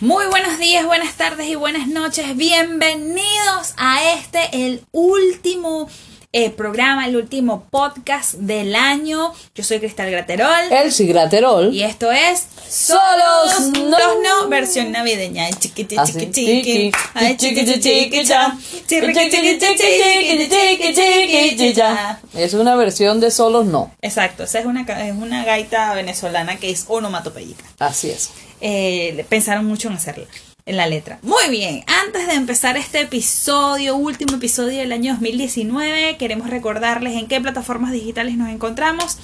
Muy buenos días, buenas tardes y buenas noches. Bienvenidos a este, el último eh, programa, el último podcast del año. Yo soy Cristal Graterol. Elsie Graterol. Y esto es Solos no, no versión navideña. Chiqui, chiqui, chiqui, chiqui. Ay, chiqui, chiqui, chiqui, cha. Chiqui, chiqui, chiqui, chiqui, chiqui, chiqui, cha. Es una versión de Solos no. Exacto, esa es una, es una gaita venezolana que es onomatopeica. Así es. Eh, pensaron mucho en hacerla, en la letra. Muy bien, antes de empezar este episodio, último episodio del año 2019, queremos recordarles en qué plataformas digitales nos encontramos.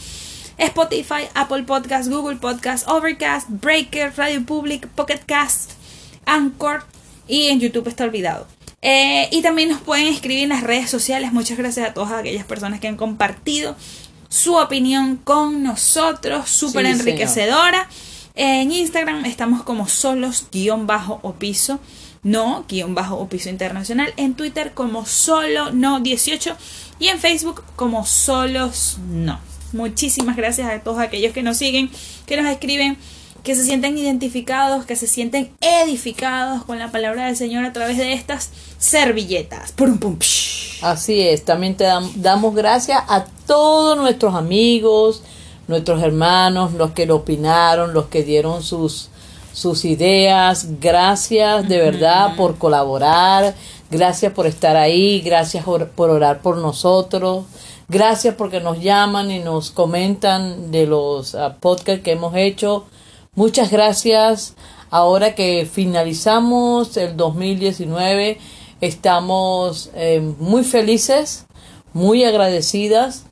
Spotify, Apple Podcast, Google Podcast, Overcast, Breaker, Radio Public, Pocket Cast, Anchor y en YouTube está olvidado. Eh, y también nos pueden escribir en las redes sociales. Muchas gracias a todas aquellas personas que han compartido su opinión con nosotros, súper Sí, enriquecedora. En Instagram estamos como solos guion bajo o piso, no guion bajo o piso internacional. En Twitter como solo no 18 y en Facebook como solos no. Muchísimas gracias a todos aquellos que nos siguen, que nos escriben, que se sienten identificados, que se sienten edificados con la palabra del Señor a través de estas servilletas. Purum, pum. Así es. También te dam- damos gracias a todos nuestros amigos, nuestros hermanos, los que lo opinaron, los que dieron sus, sus ideas. Gracias de verdad por colaborar. Gracias por estar ahí. Gracias por, por orar por nosotros. Gracias porque nos llaman y nos comentan de los ah, podcasts que hemos hecho. Muchas gracias. Ahora que finalizamos el 2019, estamos eh, muy felices, muy agradecidas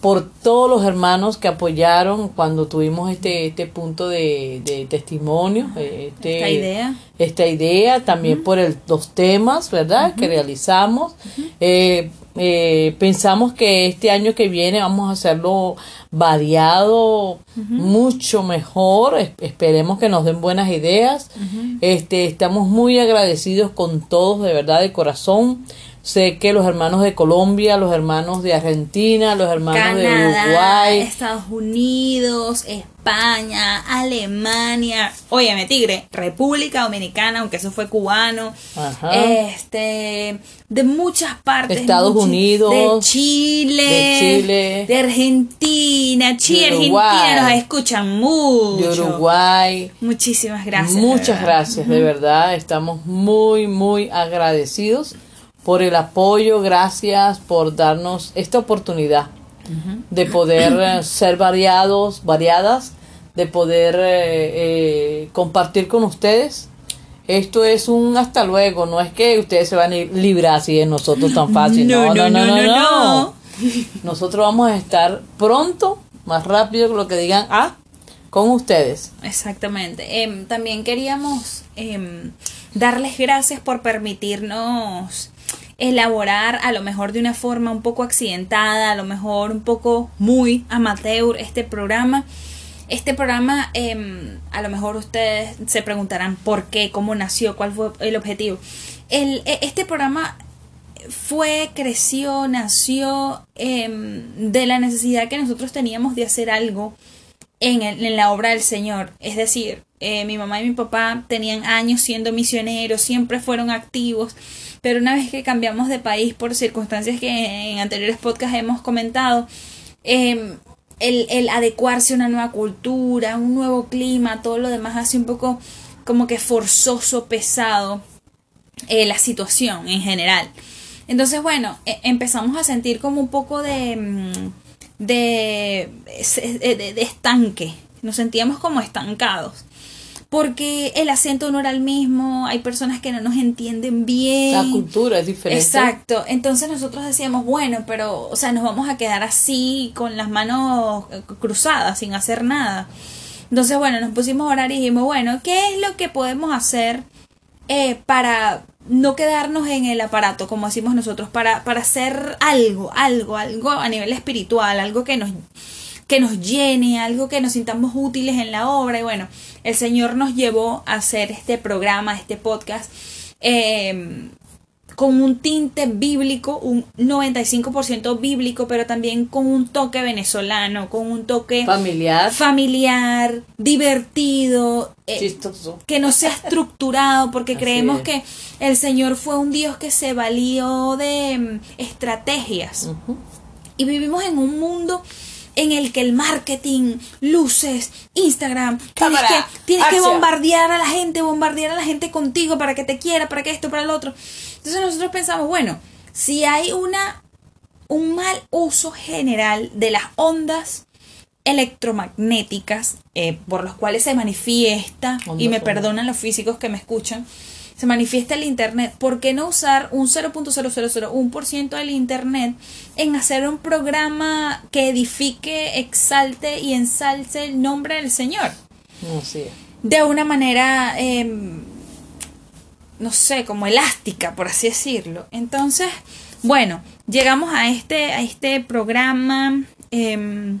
por todos los hermanos que apoyaron cuando tuvimos este, este punto de, de testimonio, eh, este- Esta idea. esta idea, también por el, los temas, ¿verdad? Que realizamos. Eh, eh, pensamos que este año que viene vamos a hacerlo variado, mucho mejor. Es- esperemos que nos den buenas ideas. Este, estamos muy agradecidos con todos, de verdad, de corazón. Sé que los hermanos de Colombia, los hermanos de Argentina, los hermanos de Uruguay, Estados Unidos, España, Alemania, óyeme tigre, República Dominicana, aunque eso fue cubano, Ajá. este, de muchas partes, Estados Unidos, de Chile, de Chile, de Argentina, Chile, Argentina nos escuchan mucho, de Uruguay. muchísimas gracias, Muchas gracias, de verdad. Estamos muy, muy agradecidos por el apoyo. Gracias por darnos esta oportunidad de poder eh, ser variados, variadas, de poder eh, eh, compartir con ustedes. Esto es un hasta luego, no es que ustedes se van a librar así de nosotros tan fácil. No, no, no, no, no. Nosotros vamos a estar pronto, más rápido que lo que digan, ah, con ustedes. Exactamente. Em, también queríamos em, darles gracias por permitirnos elaborar a lo mejor de una forma un poco accidentada, a lo mejor un poco muy amateur este programa. Este programa, em, a lo mejor ustedes se preguntarán por qué, cómo nació, cuál fue el objetivo. El, e- este programa fue, creció, nació em, de la necesidad que nosotros teníamos de hacer algo en, el- en la obra del Señor. Es decir, eh, mi mamá y mi papá tenían años siendo misioneros, siempre fueron activos, pero una vez que cambiamos de país por circunstancias que en anteriores podcasts hemos comentado, eh, el, el adecuarse a una nueva cultura, un nuevo clima, todo lo demás hace un poco como que forzoso, pesado eh, la situación en general. Entonces, bueno, e- empezamos a sentir como un poco de, mm, de, de- de estanque. Nos sentíamos como estancados. Porque el acento no era el mismo, hay personas que no nos entienden bien. La cultura es diferente. Exacto. Entonces nosotros decíamos, bueno, pero, o sea, nos vamos a quedar así con las manos cruzadas, sin hacer nada. Entonces, bueno, nos pusimos a orar y dijimos, bueno, ¿qué es lo que podemos hacer eh, para no quedarnos en el aparato, como decimos nosotros, para, para hacer algo, algo, algo a nivel espiritual, algo que nos que nos llene, algo que nos sintamos útiles en la obra. Y bueno, el Señor nos llevó a hacer este programa, este podcast, eh, con un tinte bíblico, un 95% bíblico, pero también con un toque venezolano, con un toque familiar, familiar divertido, eh, que no sea estructurado, porque creemos que el Señor fue un Dios que se valió de mm, estrategias. Y vivimos en un mundo en el que el marketing, luces, Instagram, tienes que, tienes que bombardear a la gente, bombardear a la gente contigo para que te quiera, para que esto, para el otro. Entonces nosotros pensamos, bueno, si hay una un mal uso general de las ondas electromagnéticas eh, por los cuales se manifiesta, y me perdonan los físicos que me escuchan, se manifiesta el Internet, ¿por qué no usar un 0.0001% del Internet en hacer un programa que edifique, exalte y ensalce el nombre del Señor? De una manera, em, no sé, como elástica, por así decirlo. Entonces, bueno, llegamos a este, a este programa. Em,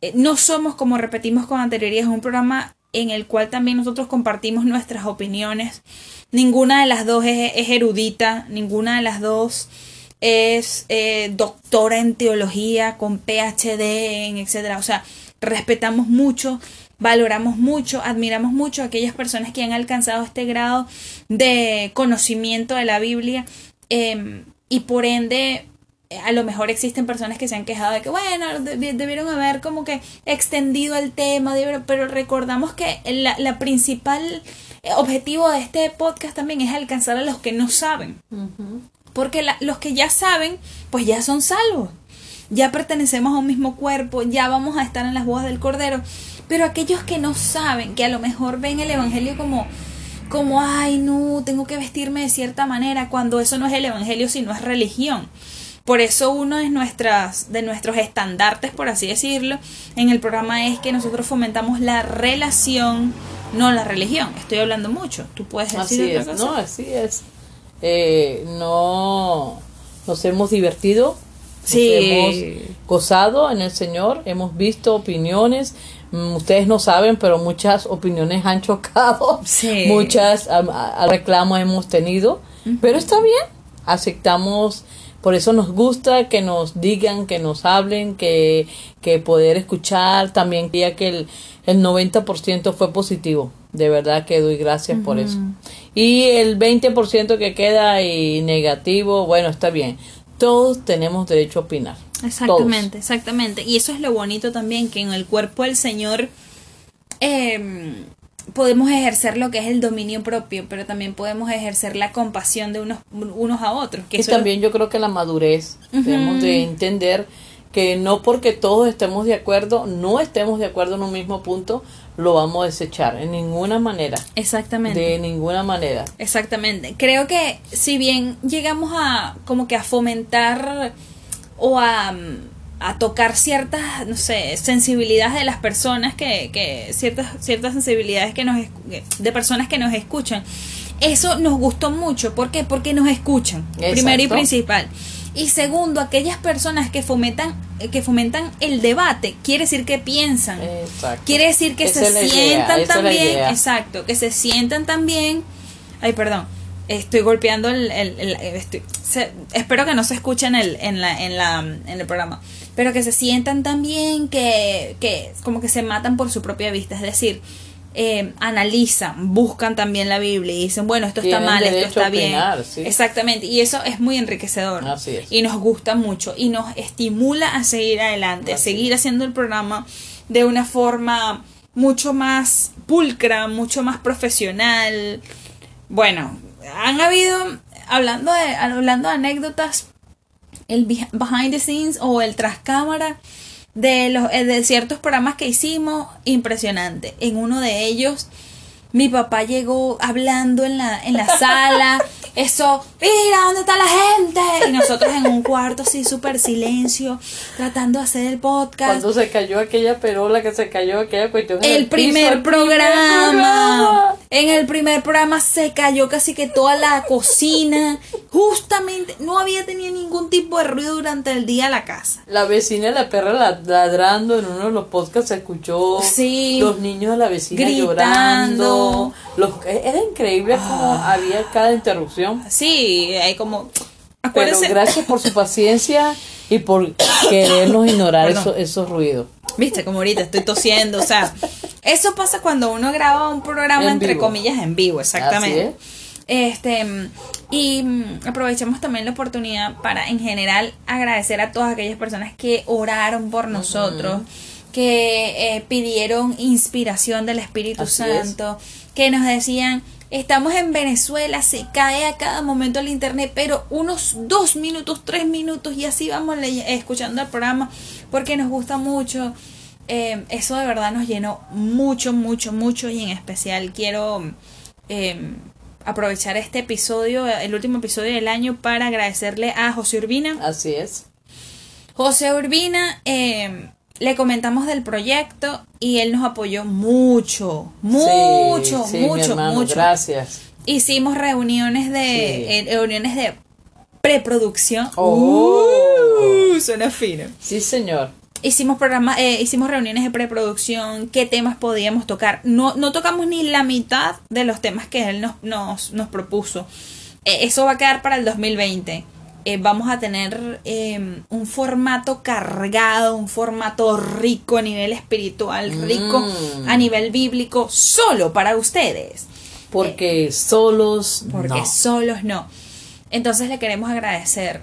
eh, no somos, como repetimos con anterioridad, es un programa en el cual también nosotros compartimos nuestras opiniones Ninguna de las dos es, erudita, ninguna de las dos es eh, doctora en teología con PhD en etcétera. O sea, respetamos mucho, valoramos mucho, admiramos mucho a aquellas personas que han alcanzado este grado de conocimiento de la Biblia em, y por ende a lo mejor existen personas que se han quejado de que, bueno, debieron haber como que extendido el tema, pero recordamos que la, la principal objetivo de este podcast también es alcanzar a los que no saben. Porque los que ya saben, pues ya son salvos. Ya pertenecemos a un mismo cuerpo, ya vamos a estar en las bodas del Cordero. Pero aquellos que no saben, que a lo mejor ven el Evangelio como, como, ay, no, tengo que vestirme de cierta manera, cuando eso no es el Evangelio, sino es religión. Por eso uno de, nuestras, de nuestros estandartes, por así decirlo, en el programa es que nosotros fomentamos la relación no la religión. Estoy hablando mucho. Tú puedes decir así es, No, así es. Eh, no nos hemos divertido, sí. hemos gozado en el Señor, hemos visto opiniones. Mm, ustedes no saben, pero muchas opiniones han chocado, sí. muchas reclamos hemos tenido, pero está bien, aceptamos por eso nos gusta que nos digan, que nos hablen, que, que poder escuchar. También quería que el, el 90% fue positivo. De verdad que doy gracias por eso. Y el 20% que queda y negativo, bueno, está bien. Todos tenemos derecho a opinar. Exactamente, exactamente. Y eso es lo bonito también, que en el cuerpo del Señor eh, podemos ejercer lo que es el dominio propio, pero también podemos ejercer la compasión de unos, unos a otros. Que y también yo creo que la madurez, tenemos de entender que no porque todos estemos de acuerdo, no estemos de acuerdo en un mismo punto, lo vamos a desechar en ninguna manera. Exactamente. De ninguna manera. Exactamente. Creo que si bien llegamos a como que a fomentar o a a tocar ciertas, no sé, sensibilidades de las personas que, que ciertas, ciertas sensibilidades que nos, de personas que nos escuchan. Eso nos gustó mucho. ¿Por qué? Porque nos escuchan, primero y principal. Y segundo, aquellas personas que fomentan, que fomentan el debate, quiere decir que piensan. Quiere decir que se sientan también. Exacto, que se sientan también. Ay, perdón. Estoy golpeando el. espero que no se escuche en el, en la, en la, en el programa pero que se sientan también que, que como que se matan por su propia vista, es decir, eh, analizan, buscan también la Biblia y dicen, bueno, esto está mal, esto está bien. Exactamente, y eso es muy enriquecedor. Y nos gusta mucho y nos estimula a seguir adelante, a seguir haciendo el programa de una forma mucho más pulcra, mucho más profesional. Bueno, han habido, hablando de, hablando de anécdotas el behind the scenes o el tras cámara de, los, eh, de ciertos programas que hicimos, impresionante. En uno de ellos, mi papá llegó hablando en la, en la sala eso, mira, ¿dónde está la gente? Y nosotros en un cuarto así, súper silencio, tratando de hacer el podcast. Cuando se cayó aquella perola, que se cayó aquella cuestión. El, primer, programa. En el primer programa se cayó casi que toda la cocina. Justamente, no había tenido ningún tipo de ruido durante el día la casa. La vecina de la perra ladrando en uno de los podcasts se escuchó. Sí. Los niños de la vecina gritando. llorando Los, era increíble como Ah. había cada interrupción. Sí, hay como... Pero Acuérdense, gracias por su paciencia y por querernos ignorar Perdón. eso- esos ruidos. Viste, como ahorita estoy tosiendo, o sea, eso pasa cuando uno graba un programa En entre vivo. comillas en vivo, exactamente. Así Este, y mm, aprovechamos también la oportunidad para en general agradecer a todas aquellas personas que oraron por nosotros, que eh, pidieron inspiración del Espíritu Así es. Santo, que nos decían, estamos en Venezuela, se cae a cada momento el internet, pero unos dos minutos, tres minutos y así vamos escuchando el programa porque nos gusta mucho. Eh, eso de verdad nos llenó mucho, mucho, mucho y en especial quiero eh, aprovechar este episodio, el último episodio del año, para agradecerle a José Urbina. Así es. José Urbina, eh, le comentamos del proyecto y él nos apoyó mucho, mucho, Sí, sí, mi mucho, hermano, mucho. Gracias. Hicimos reuniones de Sí. eh, reuniones de preproducción. Oh. Uh, suena fino. Sí, señor. Hicimos programas, eh, hicimos reuniones de preproducción, qué temas podíamos tocar. No, no tocamos ni la mitad de los temas que él nos, nos, nos propuso. Eh, eso va a quedar para el 2020. Eh, vamos a tener eh, un formato cargado, un formato rico a nivel espiritual, rico Mm. a nivel bíblico, solo para ustedes. Porque solos Porque no. solos no. Entonces le queremos agradecer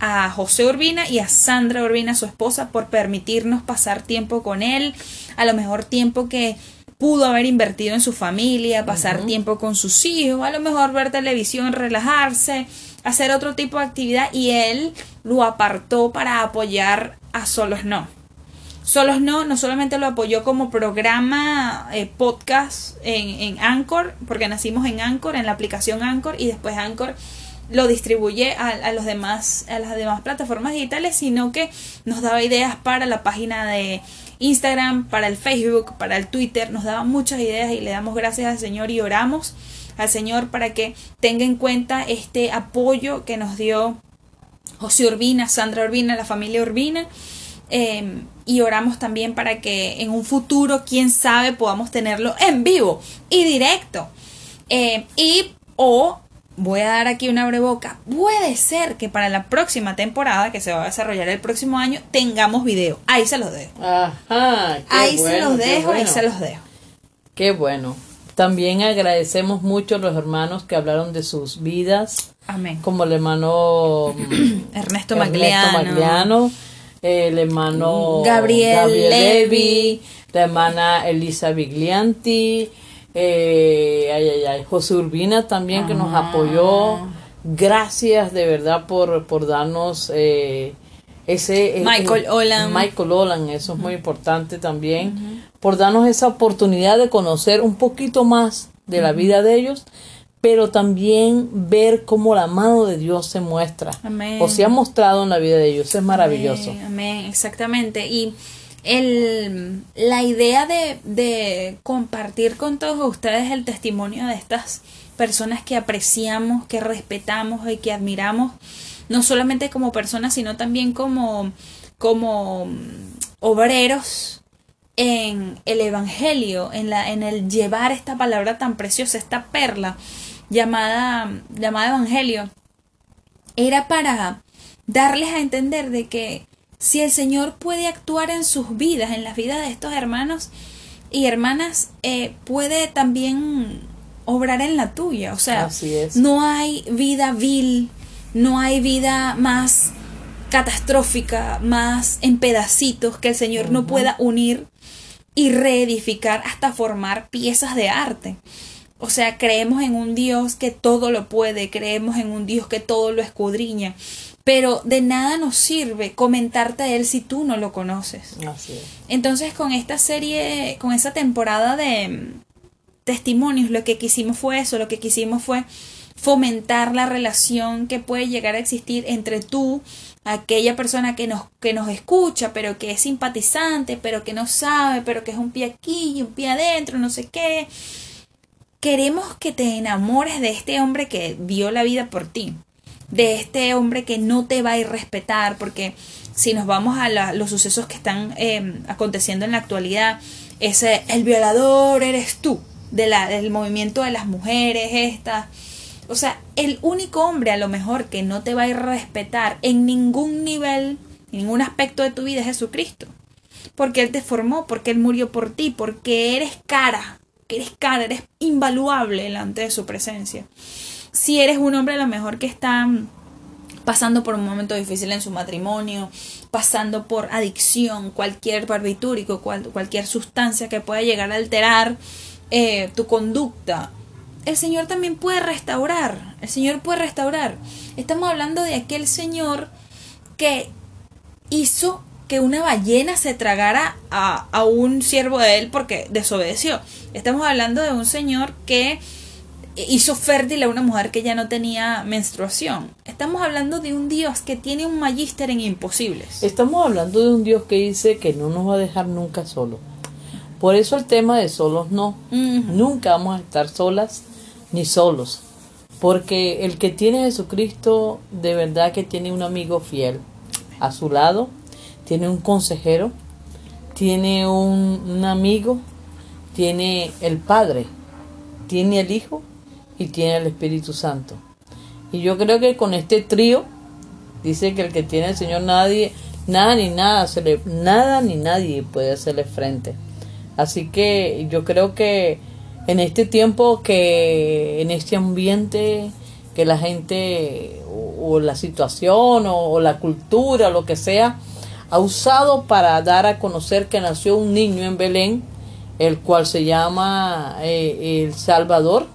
a José Urbina y a Sandra Urbina, su esposa, por permitirnos pasar tiempo con él, a lo mejor tiempo que pudo haber invertido en su familia, pasar tiempo con sus hijos, a lo mejor ver televisión, relajarse, hacer otro tipo de actividad y él lo apartó para apoyar a Solos No. Solos No, no solamente lo apoyó como programa eh, podcast en, en Anchor, porque nacimos en Anchor, en la aplicación Anchor, y después Anchor lo distribuye a, los demás, a las demás plataformas digitales, sino que nos daba ideas para la página de Instagram, para el Facebook, para el Twitter, nos daba muchas ideas y le damos gracias al Señor y oramos al Señor para que tenga en cuenta este apoyo que nos dio José Urbina, Sandra Urbina, la familia Urbina. eh, y oramos también para que en un futuro, quién sabe, podamos tenerlo en vivo y directo. Eh, y o voy a dar aquí una breboca. Puede ser que para la próxima temporada, que se va a desarrollar el próximo año, tengamos video. Ahí se los dejo. Ajá. ahí se los dejo, ahí se los dejo. Qué bueno. También agradecemos mucho a los hermanos que hablaron de sus vidas, Amén. como el hermano Ernesto Ernesto Magliano. Magliano, el hermano Gabriel Levy. Levy, la hermana Elisa Viglianti, eh, ay, ay, ay, José Urbina también que nos Ah. apoyó. Gracias de verdad por, por darnos eh, ese... eh, Michael eh, Olam. Michael Olam, eso es muy importante también. Por darnos esa oportunidad de conocer un poquito más de la vida de ellos, pero también ver cómo la mano de Dios se muestra Amén. o se ha mostrado en la vida de ellos. Es maravilloso. Amén, amén, exactamente. Y el, la idea de, de compartir con todos ustedes el testimonio de estas personas que apreciamos, que respetamos y que admiramos, no solamente como personas, sino también como, como obreros en el Evangelio, en, la, en el llevar esta palabra tan preciosa, esta perla llamada, llamada Evangelio, era para darles a entender de que si el Señor puede actuar en sus vidas, en las vidas de estos hermanos y hermanas, eh, puede también obrar en la tuya. O sea, no hay vida vil, no hay vida más catastrófica, más en pedacitos que el Señor no pueda unir y reedificar hasta formar piezas de arte. O sea, creemos en un Dios que todo lo puede, creemos en un Dios que todo lo escudriña, pero de nada nos sirve comentarte de Él si tú no lo conoces. Así es. Entonces, con esta serie, con esa temporada de mm, testimonios, lo que quisimos fue eso, lo que quisimos fue fomentar la relación que puede llegar a existir entre tú, aquella persona que nos, que nos escucha, pero que es simpatizante, pero que no sabe, pero que es un pie aquí y un pie adentro, no sé qué. Queremos que te enamores de este hombre que dio la vida por ti, de este hombre que no te va a ir respetar, porque si nos vamos a los sucesos que están eh, aconteciendo en la actualidad, ese el violador eres tú. del movimiento de las mujeres estas. O sea, el único hombre a lo mejor que no te va a ir a respetar en ningún nivel, en ningún aspecto de tu vida es Jesucristo. Porque Él te formó, porque Él murió por ti, porque eres cara, que eres cara, eres invaluable delante de su presencia. Si eres un hombre a lo mejor que está pasando por un momento difícil en su matrimonio, pasando por adicción, cualquier barbitúrico, cualquier sustancia que pueda llegar a alterar eh, tu conducta, el Señor también puede restaurar. El Señor puede restaurar. Estamos hablando de aquel Señor que hizo que una ballena se tragara a, a un siervo de él porque desobedeció. Estamos hablando de un Señor que hizo fértil a una mujer que ya no tenía menstruación. Estamos hablando de un Dios que tiene un magíster en imposibles. Estamos hablando de un Dios que dice que no nos va a dejar nunca solos. Por eso el tema de solos no. Nunca vamos a estar solas ni solos. Porque el que tiene a Jesucristo de verdad que tiene un amigo fiel a su lado, tiene un consejero, tiene un, amigo, tiene el Padre, tiene el Hijo y tiene el Espíritu Santo. Y yo creo que con este trío, dice que el que tiene el Señor nadie, nada ni nada, se le, nada ni nadie puede hacerle frente. Así que yo creo que en este tiempo que, en este ambiente que la gente o, la situación o, la cultura o lo que sea ha usado para dar a conocer que nació un niño en Belén, el cual se llama eh, el Salvador,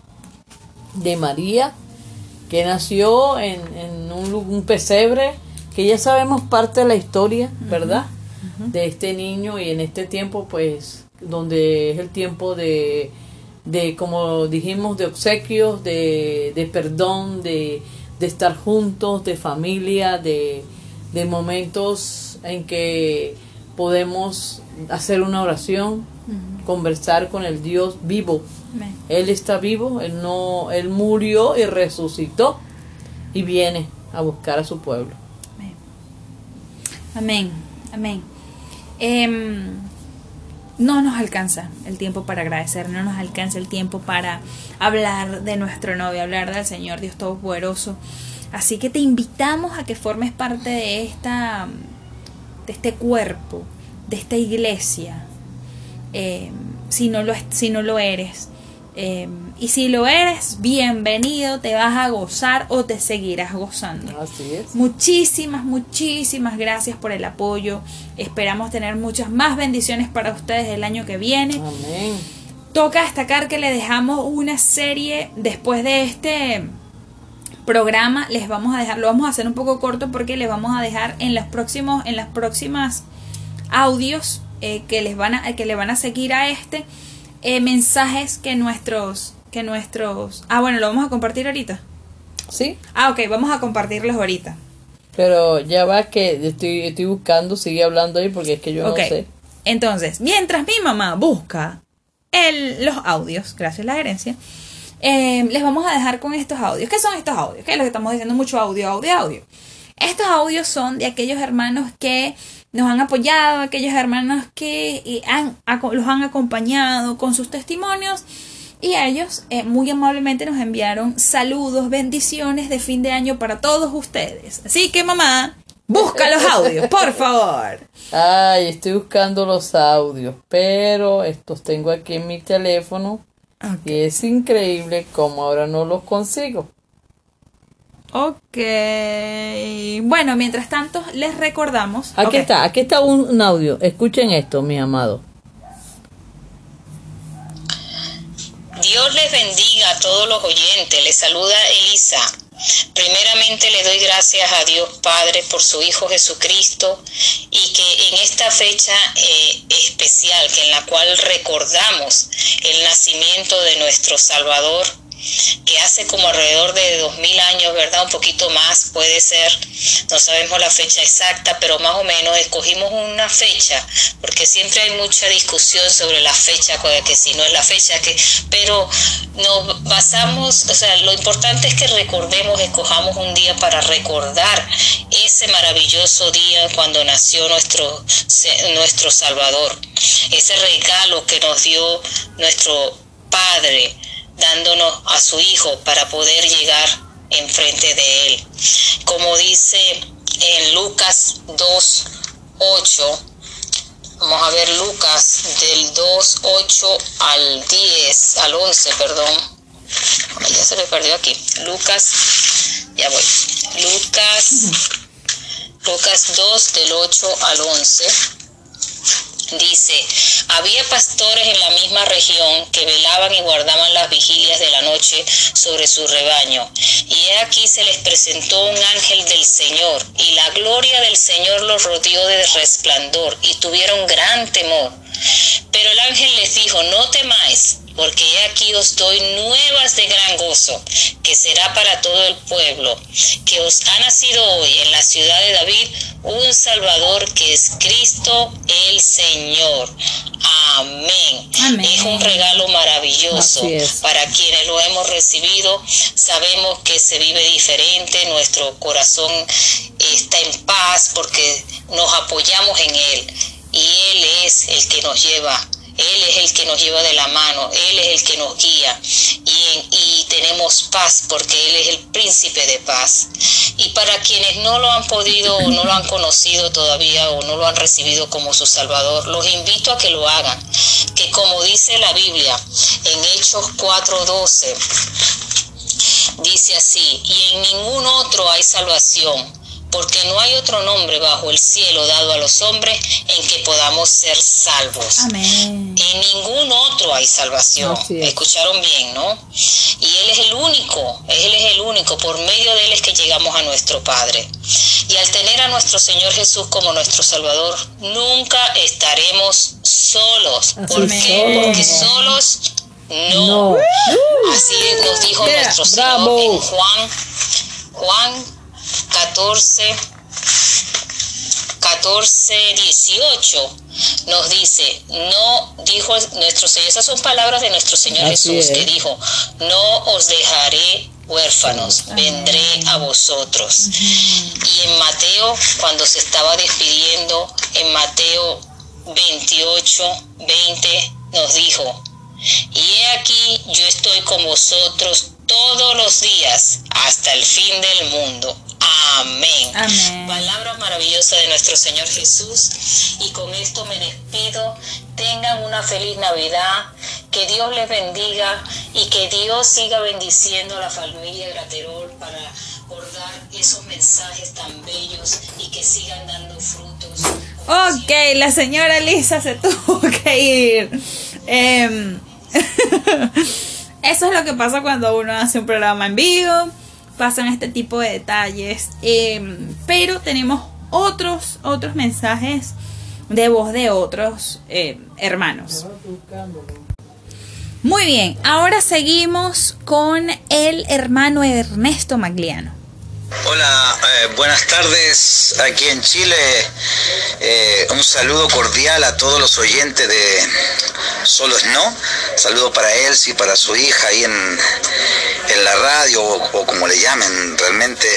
de María, que nació en, un, pesebre, que ya sabemos parte de la historia, ¿verdad? De este niño y en este tiempo, pues, donde es el tiempo de, de como dijimos, de obsequios, de, de perdón, de, de, estar juntos, de familia, de, de momentos en que podemos hacer una oración, conversar con el Dios vivo. Él está vivo, él no, él murió y resucitó y viene a buscar a su pueblo. Amén, amén. Em, no nos alcanza el tiempo para agradecer, no nos alcanza el tiempo para hablar de nuestro novio, hablar del Señor Dios Todopoderoso. Así que te invitamos a que formes parte de esta, de este cuerpo, de esta iglesia. Em, si no lo, si no lo eres, Em, y si lo eres, bienvenido, te vas a gozar o te seguirás gozando. Así es. Muchísimas, muchísimas gracias por el apoyo. Esperamos tener muchas más bendiciones para ustedes el año que viene. Amén. Toca destacar que le dejamos una serie después de este programa. Les vamos a dejar, lo vamos a hacer un poco corto porque les vamos a dejar en los próximos, en las próximas audios eh, que les van a, que le van a seguir a este eh, mensajes que nuestros, que nuestros... Ah, bueno, lo vamos a compartir ahorita. ¿Sí? Ah, ok, vamos a compartirlos ahorita. Pero ya va que estoy, estoy buscando, sigue hablando ahí porque es que yo no sé. Entonces, mientras mi mamá busca el, los audios, gracias a la herencia, eh, les vamos a dejar con estos audios. ¿Qué son estos audios? ¿Qué es lo que estamos diciendo? Mucho audio, audio, audio. Estos audios son de aquellos hermanos que nos han apoyado, aquellos hermanos que eh, han, los han acompañado con sus testimonios y ellos eh, muy amablemente nos enviaron saludos, bendiciones de fin de año para todos ustedes. Así que mamá, busca los audios, por favor. Ay, estoy buscando los audios, pero estos tengo aquí en mi teléfono y es increíble como ahora no los consigo. Ok. Bueno, mientras tanto, les recordamos. Aquí está, aquí está un, audio. Escuchen esto, mi amado. Dios les bendiga a todos los oyentes. Les saluda Elisa. Primeramente le doy gracias a Dios Padre por su Hijo Jesucristo y que en esta fecha eh, especial, que en la cual recordamos el nacimiento de nuestro Salvador, que hace como alrededor de dos mil años, ¿verdad? Un poquito más puede ser, no sabemos la fecha exacta, pero más o menos escogimos una fecha, porque siempre hay mucha discusión sobre la fecha, que si no es la fecha, que, pero nos basamos, o sea, lo importante es que recordemos, escojamos un día para recordar ese maravilloso día cuando nació nuestro, nuestro Salvador, ese regalo que nos dio nuestro Padre dándonos a su Hijo para poder llegar enfrente de Él. Como dice en Lucas 2, 8, vamos a ver Lucas del 2, 8 al 10, al 11, perdón. ya se me perdió aquí. Lucas, ya voy. Lucas, Lucas 2 del 8 al 11 Dice, había pastores en la misma región que velaban y guardaban las vigilias de la noche sobre su rebaño. Y he aquí se les presentó un ángel del Señor, y la gloria del Señor los rodeó de resplandor, y tuvieron gran temor. Pero el ángel les dijo, no temáis, porque he aquí os doy nuevas de gran gozo, que será para todo el pueblo, que os ha nacido hoy en la ciudad de David un Salvador que es Cristo el Señor. Amén. Es un regalo maravilloso para quienes lo hemos recibido. Sabemos que se vive diferente, nuestro corazón está en paz porque nos apoyamos en Él y Él es el que nos lleva él es el que nos lleva de la mano, Él es el que nos guía y, y, tenemos paz porque Él es el príncipe de paz. Y para quienes no lo han podido o no lo han conocido todavía o no lo han recibido como su Salvador, los invito a que lo hagan. Que como dice la Biblia en Hechos 4:12, dice así, y en ningún otro hay salvación porque no hay otro nombre bajo el cielo dado a los hombres en que podamos ser salvos. Amén. En ningún otro hay salvación. Escucharon bien, ¿no? Y Él es el único, Él es el único, por medio de Él es que llegamos a nuestro Padre. Y al tener a nuestro Señor Jesús como nuestro Salvador, nunca estaremos solos. ¿Por qué? Porque solos no. Así nos dijo nuestro Señor en Juan, Juan 14, 14, 18 nos dice, no, dijo nuestro Señor, esas son palabras de nuestro Señor Jesús, que dijo, no os dejaré huérfanos, vendré a vosotros. Y en Mateo, cuando se estaba despidiendo, en Mateo 28, 20, nos dijo, y he aquí yo estoy con vosotros todos los días hasta el fin del mundo. Amén. Palabra maravillosa de nuestro Señor Jesús. Y con esto me despido. Tengan una feliz Navidad. Que Dios les bendiga y que Dios siga bendiciendo a la familia Graterol para bordar esos mensajes tan bellos y que sigan dando frutos. Ok, la señora Lisa se tuvo que ir. Em, eso es lo que pasa cuando uno hace un programa en vivo pasan este tipo de detalles. Em, pero tenemos otros, otros mensajes de voz de otros em, hermanos. Muy bien, ahora seguimos con el hermano Ernesto Magliano. Hola, eh, buenas tardes aquí en Chile. Eh, un saludo cordial a todos los oyentes de Solo es No. Saludo para y para su hija ahí en, en la radio o como le llamen realmente.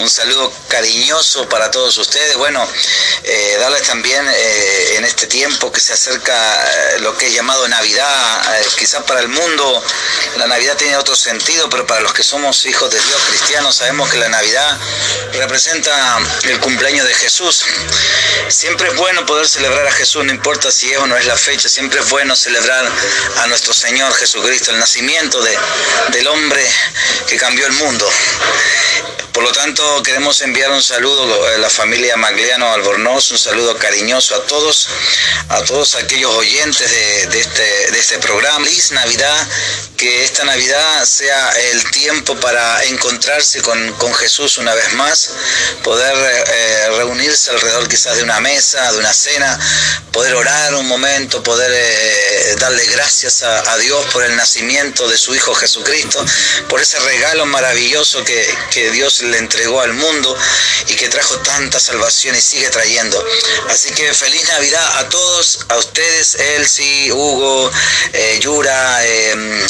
Un saludo cariñoso para todos ustedes. Bueno, eh, darles también eh, en este tiempo que se acerca eh, lo que es llamado Navidad, quizás para el mundo la Navidad tiene otro sentido, pero para los que somos hijos de Dios cristianos sabemos que la Navidad representa el cumpleaños de Jesús. Siempre es bueno poder celebrar a Jesús, no importa si es o no es la fecha, siempre es bueno celebrar a nuestro Señor Jesucristo, el nacimiento de, del hombre que cambió el mundo. Por lo tanto, queremos enviar un saludo a la familia Magliano Albornoz, un saludo cariñoso a todos, a todos aquellos oyentes de, este, este programa. Feliz Navidad, que esta Navidad sea el tiempo para encontrarse con, Jesús una vez más, poder eh, reunirse alrededor quizás de una mesa, de una cena, poder orar un momento, poder eh, darle gracias a, Dios por el nacimiento de su Hijo Jesucristo, por ese regalo maravilloso que Dios le entregó al mundo y que trajo tanta salvación y sigue trayendo. Así que feliz Navidad a todos, a ustedes, Elsie, Hugo, eh, Yura, eh,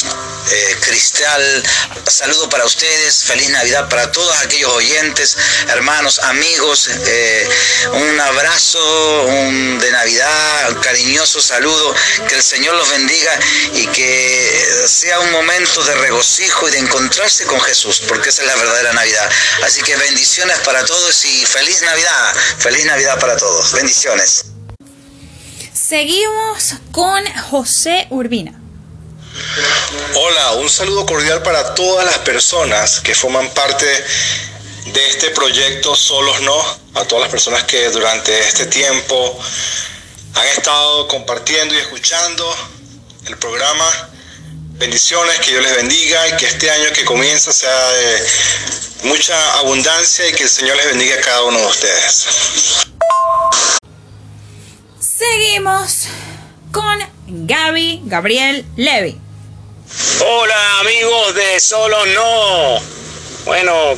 eh Cristal, saludo para ustedes, feliz Navidad para todos aquellos oyentes, hermanos, amigos, eh, un abrazo un de Navidad, un cariñoso saludo, que el Señor los bendiga y que sea un momento de regocijo y de encontrarse con Jesús, porque esa es la verdadera Navidad. Así que bendiciones para todos y feliz Navidad, feliz Navidad para todos, bendiciones. Seguimos con José Urbina. Hola, un saludo cordial para todas las personas que forman parte de este proyecto Solos No, a todas las personas que durante este tiempo han estado compartiendo y escuchando el programa. Bendiciones, que Dios les bendiga y que este año que comienza sea de mucha abundancia y que el Señor les bendiga a cada uno de ustedes. Seguimos con Gaby Gabriel Levy. Hola amigos de Solo No. Bueno,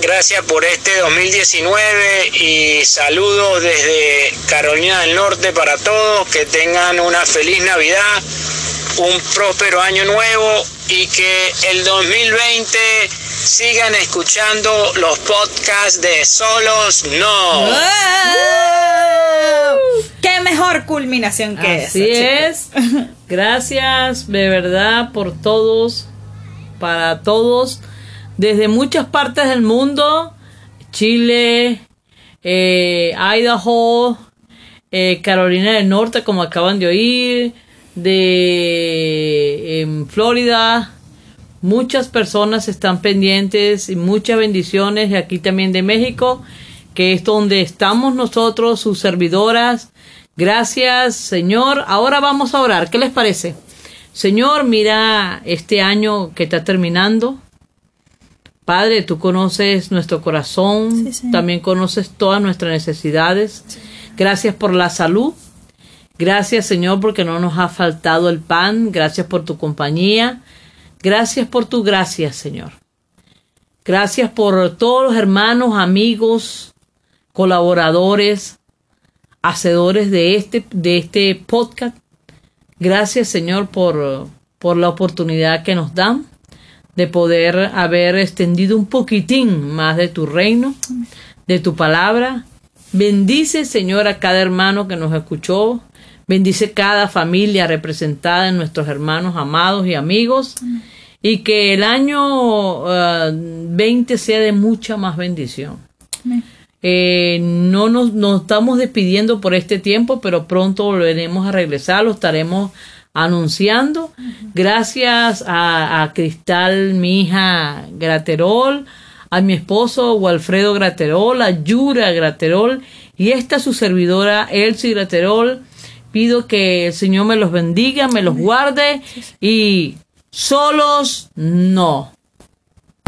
gracias por este 2019 y saludos desde Carolina del Norte para todos. Que tengan una feliz Navidad, un próspero año nuevo y que el 2020 sigan escuchando los podcasts de Solos No. ¡Qué mejor culminación que Así es. Gracias de verdad por todos, para todos, desde muchas partes del mundo, Chile, eh, Idaho, eh, Carolina del Norte, como acaban de oír, de en Florida. Muchas personas están pendientes y muchas bendiciones y aquí también de México, que es donde estamos nosotros, sus servidoras. Gracias, Señor. Ahora vamos a orar. ¿Qué les parece? Señor, mira este año que está terminando. Padre, tú conoces nuestro corazón, también conoces todas nuestras necesidades. Gracias por la salud. Gracias, Señor, porque no nos ha faltado el pan. Gracias por tu compañía. Gracias por tu gracia, Señor. Gracias por todos los hermanos, amigos, colaboradores, hacedores de este, de este podcast. Gracias, Señor, por, por la oportunidad que nos dan de poder haber extendido un poquitín más de tu reino, de tu palabra. Bendice, Señor, a cada hermano que nos escuchó. Bendice cada familia representada en nuestros hermanos amados y amigos. Y que el año uh, 20 sea de mucha más bendición. Eh, no nos, nos, estamos despidiendo por este tiempo, pero pronto volveremos a regresar, lo estaremos anunciando. Gracias a, a Cristal, mi hija Graterol, a mi esposo Walfredo Graterol, a Yura Graterol y esta su servidora Elsie Graterol. Pido que el Señor me los bendiga, me los guarde y solos no.